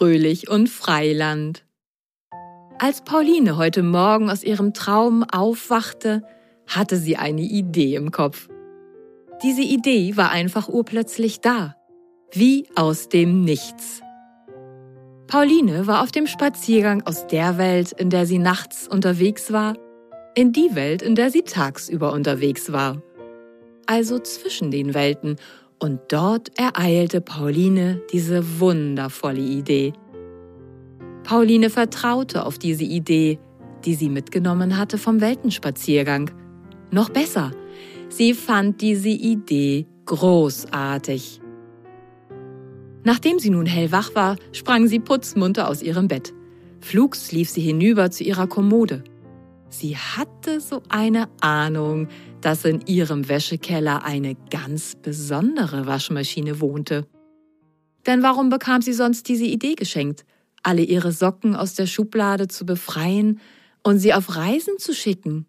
Fröhlich und Freiland. Als Pauline heute Morgen aus ihrem Traum aufwachte, hatte sie eine Idee im Kopf. Diese Idee war einfach urplötzlich da, wie aus dem Nichts. Pauline war auf dem Spaziergang aus der Welt, in der sie nachts unterwegs war, in die Welt, in der sie tagsüber unterwegs war. Also zwischen den Welten, und dort ereilte Pauline diese wundervolle Idee. Pauline vertraute auf diese Idee, die sie mitgenommen hatte vom Weltenspaziergang. Noch besser, sie fand diese Idee großartig. Nachdem sie nun hellwach war, sprang sie putzmunter aus ihrem Bett. Flugs lief sie hinüber zu ihrer Kommode. Sie hatte so eine Ahnung, dass in ihrem Wäschekeller eine ganz besondere Waschmaschine wohnte. Denn warum bekam sie sonst diese Idee geschenkt, alle ihre Socken aus der Schublade zu befreien und sie auf Reisen zu schicken?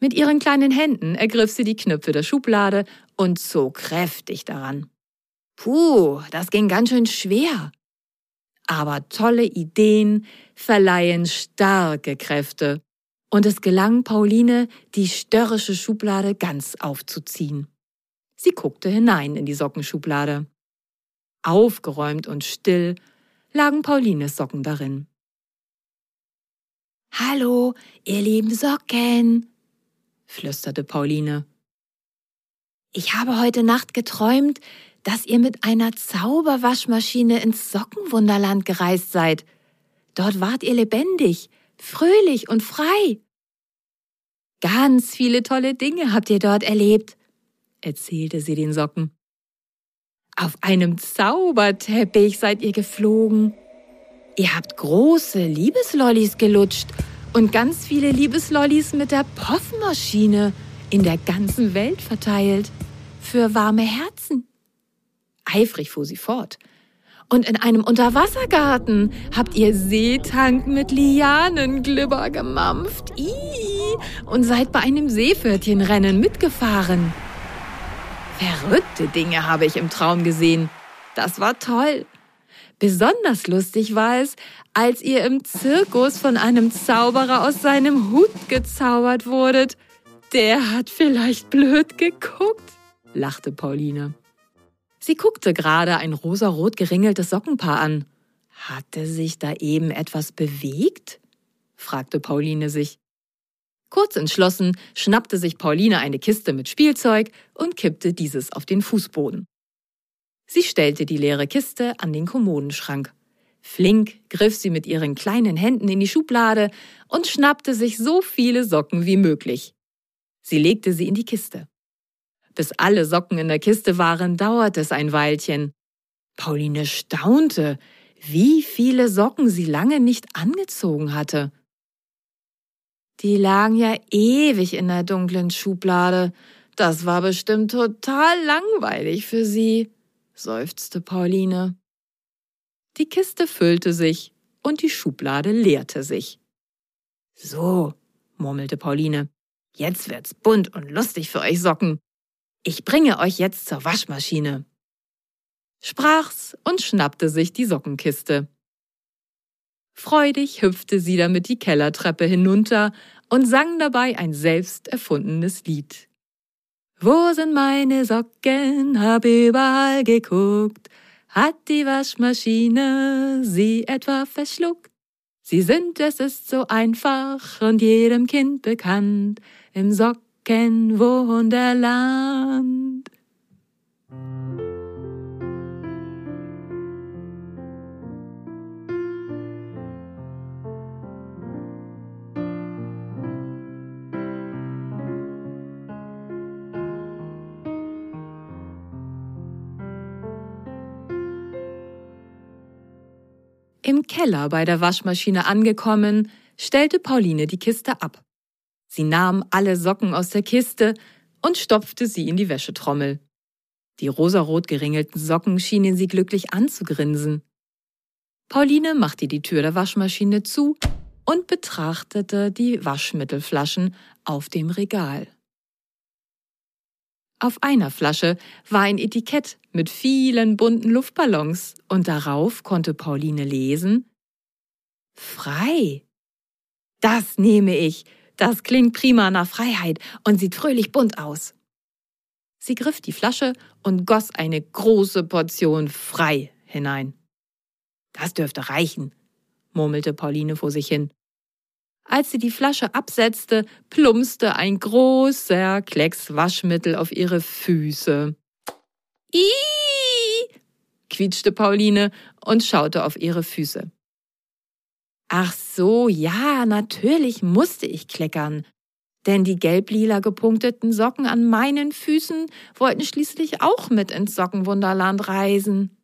Mit ihren kleinen Händen ergriff sie die Knöpfe der Schublade und zog kräftig daran. Puh, das ging ganz schön schwer. Aber tolle Ideen verleihen starke Kräfte. Und es gelang Pauline, die störrische Schublade ganz aufzuziehen. Sie guckte hinein in die Sockenschublade. Aufgeräumt und still lagen Paulines Socken darin. Hallo, ihr lieben Socken, flüsterte Pauline. Ich habe heute Nacht geträumt, dass ihr mit einer Zauberwaschmaschine ins Sockenwunderland gereist seid. Dort wart ihr lebendig, fröhlich und frei. Ganz viele tolle Dinge habt ihr dort erlebt, erzählte sie den Socken. Auf einem Zauberteppich seid ihr geflogen. Ihr habt große Liebeslollis gelutscht und ganz viele Liebeslollis mit der Poffmaschine in der ganzen Welt verteilt. Für warme Herzen. Eifrig fuhr sie fort. Und in einem Unterwassergarten habt ihr Seetank mit Lianenglibber gemampft. Ii, und seid bei einem Seepferdchenrennen mitgefahren. Verrückte Dinge habe ich im Traum gesehen. Das war toll. Besonders lustig war es, als ihr im Zirkus von einem Zauberer aus seinem Hut gezaubert wurdet. Der hat vielleicht blöd geguckt, lachte Pauline. Sie guckte gerade ein rosarot geringeltes Sockenpaar an. Hatte sich da eben etwas bewegt? fragte Pauline sich. Kurz entschlossen schnappte sich Pauline eine Kiste mit Spielzeug und kippte dieses auf den Fußboden. Sie stellte die leere Kiste an den Kommodenschrank. Flink griff sie mit ihren kleinen Händen in die Schublade und schnappte sich so viele Socken wie möglich. Sie legte sie in die Kiste. Bis alle Socken in der Kiste waren, dauerte es ein Weilchen. Pauline staunte, wie viele Socken sie lange nicht angezogen hatte. Die lagen ja ewig in der dunklen Schublade. Das war bestimmt total langweilig für sie, seufzte Pauline. Die Kiste füllte sich und die Schublade leerte sich. So, murmelte Pauline, jetzt wird's bunt und lustig für euch Socken. Ich bringe euch jetzt zur Waschmaschine. Sprach's und schnappte sich die Sockenkiste. Freudig hüpfte sie damit die Kellertreppe hinunter und sang dabei ein selbst erfundenes Lied. Wo sind meine Socken? Hab überall geguckt. Hat die Waschmaschine sie etwa verschluckt? Sie sind, es ist so einfach und jedem Kind bekannt. Im Socken kein Wunderland. Im Keller bei der Waschmaschine angekommen, stellte Pauline die Kiste ab. Sie nahm alle Socken aus der Kiste und stopfte sie in die Wäschetrommel. Die rosarot geringelten Socken schienen sie glücklich anzugrinsen. Pauline machte die Tür der Waschmaschine zu und betrachtete die Waschmittelflaschen auf dem Regal. Auf einer Flasche war ein Etikett mit vielen bunten Luftballons und darauf konnte Pauline lesen Frei. Das nehme ich. Das klingt prima nach Freiheit und sieht fröhlich bunt aus. Sie griff die Flasche und goss eine große Portion frei hinein. Das dürfte reichen, murmelte Pauline vor sich hin. Als sie die Flasche absetzte, plumpste ein großer Klecks Waschmittel auf ihre Füße. Ih! quietschte Pauline und schaute auf ihre Füße. Ach so, ja, natürlich musste ich kleckern. Denn die gelb-lila gepunkteten Socken an meinen Füßen wollten schließlich auch mit ins Sockenwunderland reisen.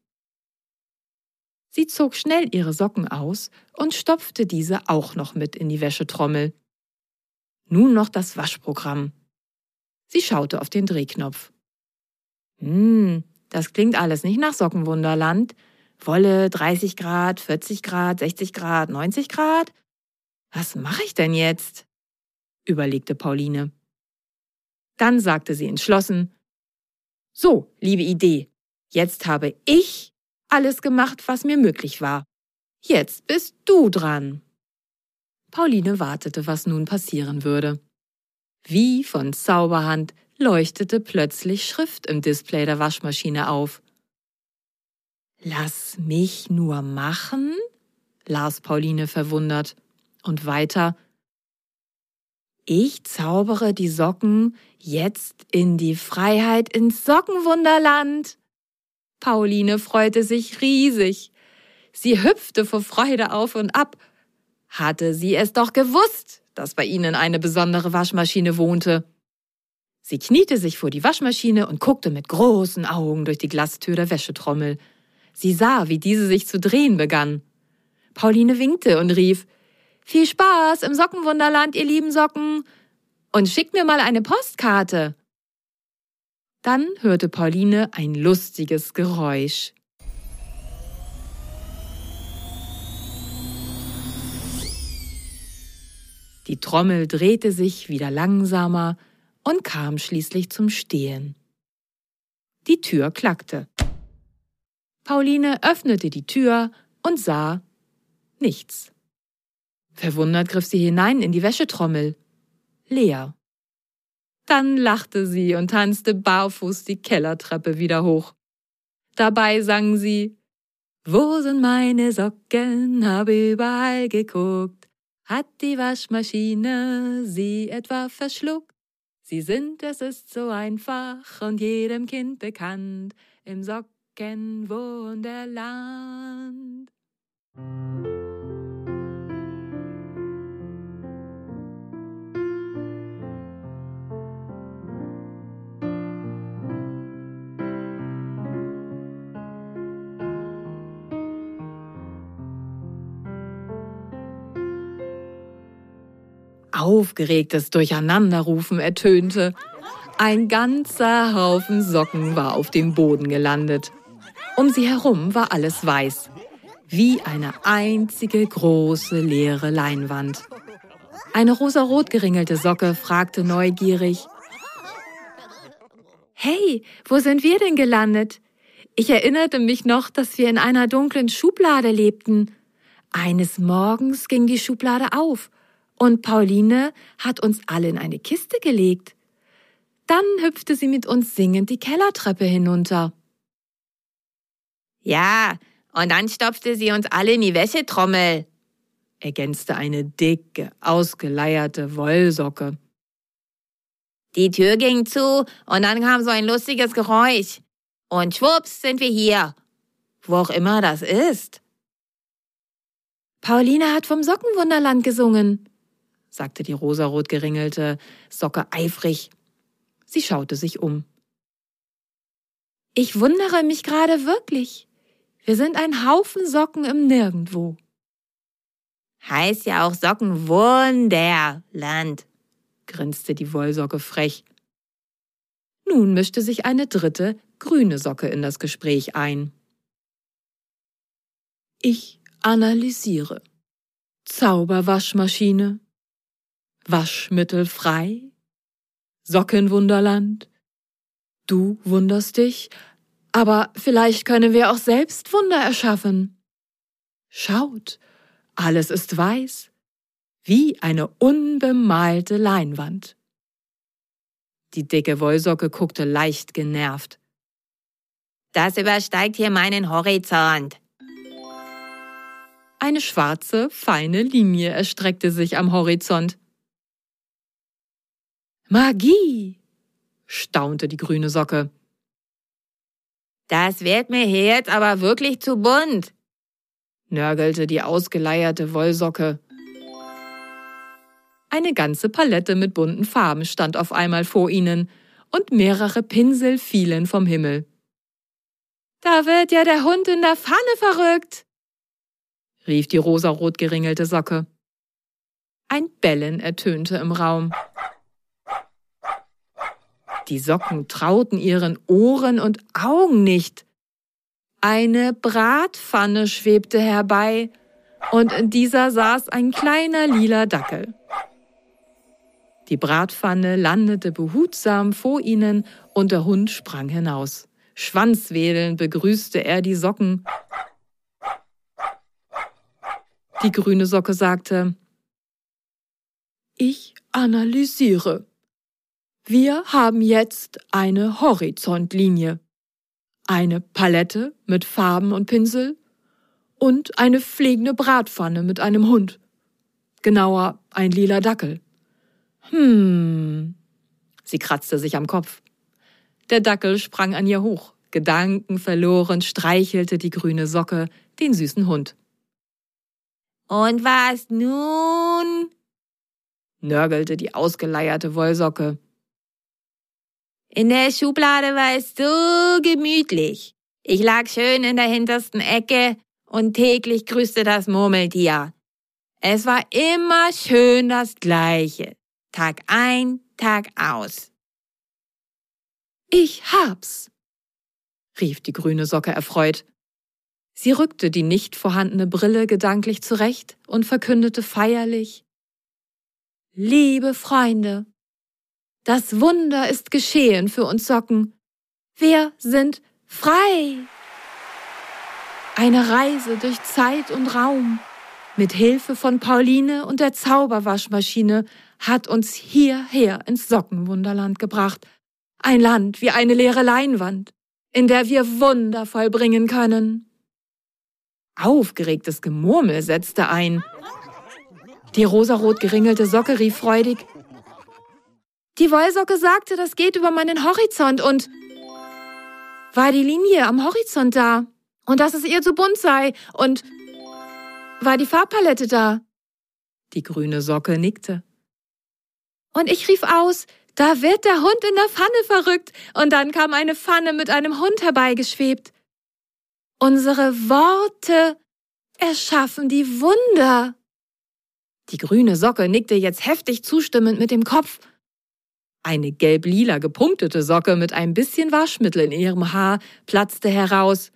Sie zog schnell ihre Socken aus und stopfte diese auch noch mit in die Wäschetrommel. Nun noch das Waschprogramm. Sie schaute auf den Drehknopf. Hm, das klingt alles nicht nach Sockenwunderland. Wolle 30 Grad, 40 Grad, 60 Grad, 90 Grad? Was mache ich denn jetzt? überlegte Pauline. Dann sagte sie entschlossen, So, liebe Idee, jetzt habe ich alles gemacht, was mir möglich war. Jetzt bist du dran. Pauline wartete, was nun passieren würde. Wie von Zauberhand leuchtete plötzlich Schrift im Display der Waschmaschine auf. Lass mich nur machen? las Pauline verwundert. Und weiter. Ich zaubere die Socken jetzt in die Freiheit ins Sockenwunderland. Pauline freute sich riesig. Sie hüpfte vor Freude auf und ab. Hatte sie es doch gewusst, dass bei ihnen eine besondere Waschmaschine wohnte. Sie kniete sich vor die Waschmaschine und guckte mit großen Augen durch die Glastür der Wäschetrommel. Sie sah, wie diese sich zu drehen begann. Pauline winkte und rief, Viel Spaß im Sockenwunderland, ihr lieben Socken! Und schickt mir mal eine Postkarte! Dann hörte Pauline ein lustiges Geräusch. Die Trommel drehte sich wieder langsamer und kam schließlich zum Stehen. Die Tür klackte. Pauline öffnete die Tür und sah nichts. Verwundert griff sie hinein in die Wäschetrommel. Leer. Dann lachte sie und tanzte barfuß die Kellertreppe wieder hoch. Dabei sang sie Wo sind meine Socken? Habe überall geguckt. Hat die Waschmaschine sie etwa verschluckt? Sie sind, es ist so einfach und jedem Kind bekannt. Im Sockenwunderland. Aufgeregtes Durcheinanderrufen ertönte. Ein ganzer Haufen Socken war auf dem Boden gelandet. Um sie herum war alles weiß, wie eine einzige große leere Leinwand. Eine rosarot geringelte Socke fragte neugierig, Hey, wo sind wir denn gelandet? Ich erinnerte mich noch, dass wir in einer dunklen Schublade lebten. Eines Morgens ging die Schublade auf und Pauline hat uns alle in eine Kiste gelegt. Dann hüpfte sie mit uns singend die Kellertreppe hinunter. Ja, und dann stopfte sie uns alle in die Wäschetrommel, ergänzte eine dicke, ausgeleierte Wollsocke. Die Tür ging zu und dann kam so ein lustiges Geräusch. Und schwupps sind wir hier. Wo auch immer das ist. Pauline hat vom Sockenwunderland gesungen, sagte die rosarot geringelte Socke eifrig. Sie schaute sich um. Ich wundere mich gerade wirklich. Wir sind ein Haufen Socken im Nirgendwo. Heißt ja auch Sockenwunderland, grinste die Wollsocke frech. Nun mischte sich eine dritte, grüne Socke in das Gespräch ein. Ich analysiere. Zauberwaschmaschine, Waschmittel frei, Sockenwunderland, Du wunderst dich, aber vielleicht können wir auch selbst Wunder erschaffen. Schaut, alles ist weiß, wie eine unbemalte Leinwand. Die dicke Wollsocke guckte leicht genervt. Das übersteigt hier meinen Horizont. Eine schwarze, feine Linie erstreckte sich am Horizont. Magie! staunte die grüne Socke. Das wird mir hier jetzt aber wirklich zu bunt, nörgelte die ausgeleierte Wollsocke. Eine ganze Palette mit bunten Farben stand auf einmal vor ihnen, und mehrere Pinsel fielen vom Himmel. Da wird ja der Hund in der Pfanne verrückt, rief die rosarot geringelte Socke. Ein Bellen ertönte im Raum. Die Socken trauten ihren Ohren und Augen nicht. Eine Bratpfanne schwebte herbei, und in dieser saß ein kleiner lila Dackel. Die Bratpfanne landete behutsam vor ihnen und der Hund sprang hinaus. Schwanzwedelnd begrüßte er die Socken. Die grüne Socke sagte, Ich analysiere. Wir haben jetzt eine Horizontlinie, eine Palette mit Farben und Pinsel und eine fliegende Bratpfanne mit einem Hund. Genauer ein lila Dackel. Hm. Sie kratzte sich am Kopf. Der Dackel sprang an ihr hoch. Gedankenverloren streichelte die grüne Socke den süßen Hund. Und was nun? nörgelte die ausgeleierte Wollsocke. In der Schublade war es so gemütlich. Ich lag schön in der hintersten Ecke und täglich grüßte das Murmeltier. Es war immer schön das Gleiche. Tag ein, Tag aus. Ich hab's, rief die grüne Socke erfreut. Sie rückte die nicht vorhandene Brille gedanklich zurecht und verkündete feierlich Liebe Freunde, das Wunder ist geschehen für uns Socken. Wir sind frei. Eine Reise durch Zeit und Raum. Mit Hilfe von Pauline und der Zauberwaschmaschine hat uns hierher ins Sockenwunderland gebracht. Ein Land wie eine leere Leinwand, in der wir Wunder vollbringen können. Aufgeregtes Gemurmel setzte ein. Die rosarot geringelte Socke rief freudig, die Wollsocke sagte, das geht über meinen Horizont und war die Linie am Horizont da und dass es ihr zu bunt sei und war die Farbpalette da. Die grüne Socke nickte. Und ich rief aus, da wird der Hund in der Pfanne verrückt, und dann kam eine Pfanne mit einem Hund herbeigeschwebt. Unsere Worte erschaffen die Wunder. Die grüne Socke nickte jetzt heftig zustimmend mit dem Kopf. Eine gelb-lila gepunktete Socke mit ein bisschen Waschmittel in ihrem Haar platzte heraus.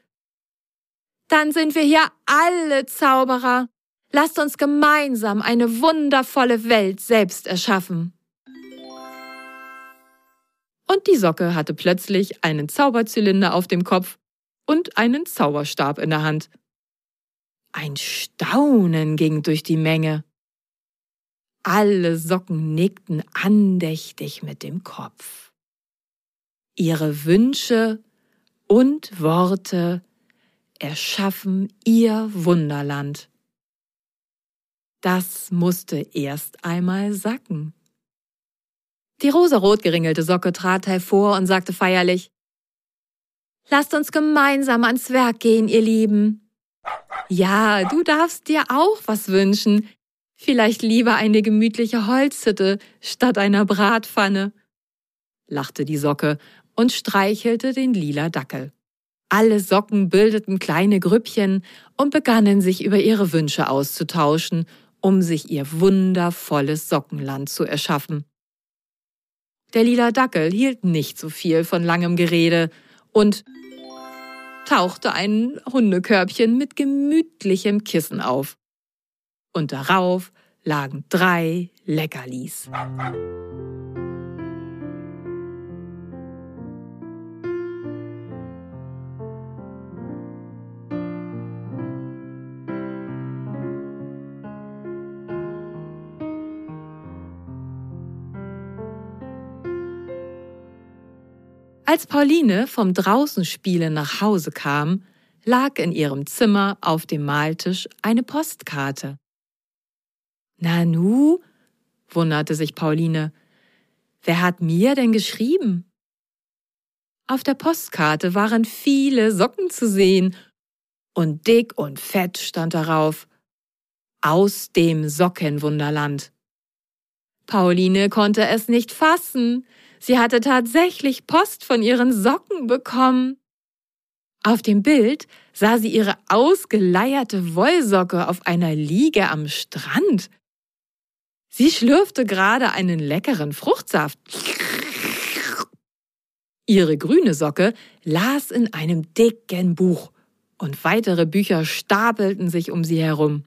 Dann sind wir hier alle Zauberer. Lasst uns gemeinsam eine wundervolle Welt selbst erschaffen. Und die Socke hatte plötzlich einen Zauberzylinder auf dem Kopf und einen Zauberstab in der Hand. Ein Staunen ging durch die Menge. Alle Socken nickten andächtig mit dem Kopf. Ihre Wünsche und Worte erschaffen ihr Wunderland. Das musste erst einmal sacken. Die rosarot geringelte Socke trat hervor und sagte feierlich, Lasst uns gemeinsam ans Werk gehen, ihr Lieben. Ja, du darfst dir auch was wünschen, Vielleicht lieber eine gemütliche Holzhütte statt einer Bratpfanne, lachte die Socke und streichelte den lila Dackel. Alle Socken bildeten kleine Grüppchen und begannen sich über ihre Wünsche auszutauschen, um sich ihr wundervolles Sockenland zu erschaffen. Der lila Dackel hielt nicht so viel von langem Gerede und tauchte ein Hundekörbchen mit gemütlichem Kissen auf und darauf lagen drei Leckerlis. Als Pauline vom Draußenspielen nach Hause kam, lag in ihrem Zimmer auf dem Maltisch eine Postkarte. Nanu, wunderte sich Pauline, wer hat mir denn geschrieben? Auf der Postkarte waren viele Socken zu sehen, und dick und fett stand darauf aus dem Sockenwunderland. Pauline konnte es nicht fassen. Sie hatte tatsächlich Post von ihren Socken bekommen. Auf dem Bild sah sie ihre ausgeleierte Wollsocke auf einer Liege am Strand. Sie schlürfte gerade einen leckeren Fruchtsaft. Ihre grüne Socke las in einem dicken Buch und weitere Bücher stapelten sich um sie herum.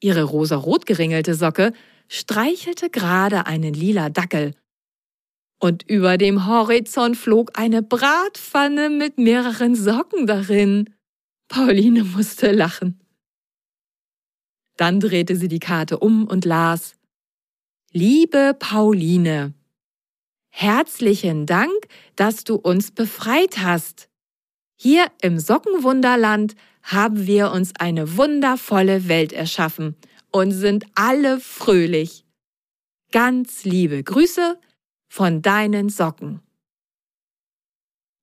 Ihre rosarot geringelte Socke streichelte gerade einen lila Dackel. Und über dem Horizont flog eine Bratpfanne mit mehreren Socken darin. Pauline musste lachen. Dann drehte sie die Karte um und las Liebe Pauline, herzlichen Dank, dass du uns befreit hast. Hier im Sockenwunderland haben wir uns eine wundervolle Welt erschaffen und sind alle fröhlich. Ganz liebe Grüße von deinen Socken.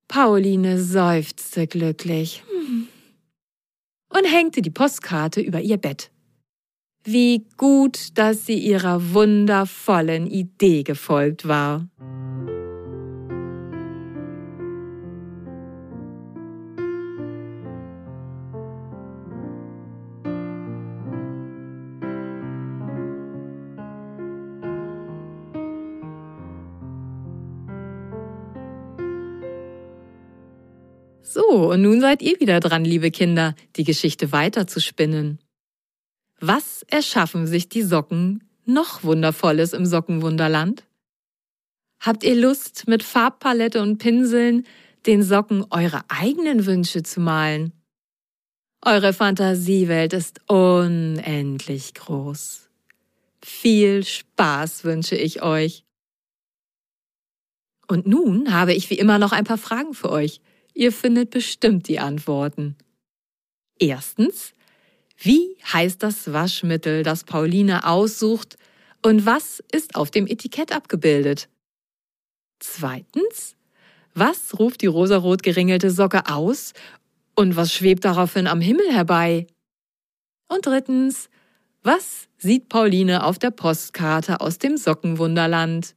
Pauline seufzte glücklich und hängte die Postkarte über ihr Bett. Wie gut, dass sie ihrer wundervollen Idee gefolgt war. So, und nun seid ihr wieder dran, liebe Kinder, die Geschichte weiter zu spinnen. Was erschaffen sich die Socken noch Wundervolles im Sockenwunderland? Habt ihr Lust, mit Farbpalette und Pinseln den Socken eure eigenen Wünsche zu malen? Eure Fantasiewelt ist unendlich groß. Viel Spaß wünsche ich euch. Und nun habe ich wie immer noch ein paar Fragen für euch. Ihr findet bestimmt die Antworten. Erstens, wie heißt das Waschmittel, das Pauline aussucht und was ist auf dem Etikett abgebildet? Zweitens, was ruft die rosarot geringelte Socke aus und was schwebt daraufhin am Himmel herbei? Und drittens, was sieht Pauline auf der Postkarte aus dem Sockenwunderland?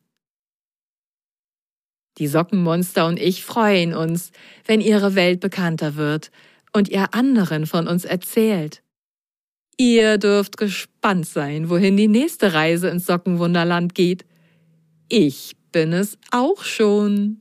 Die Sockenmonster und ich freuen uns, wenn ihre Welt bekannter wird und ihr anderen von uns erzählt. Ihr dürft gespannt sein, wohin die nächste Reise ins Sockenwunderland geht. Ich bin es auch schon.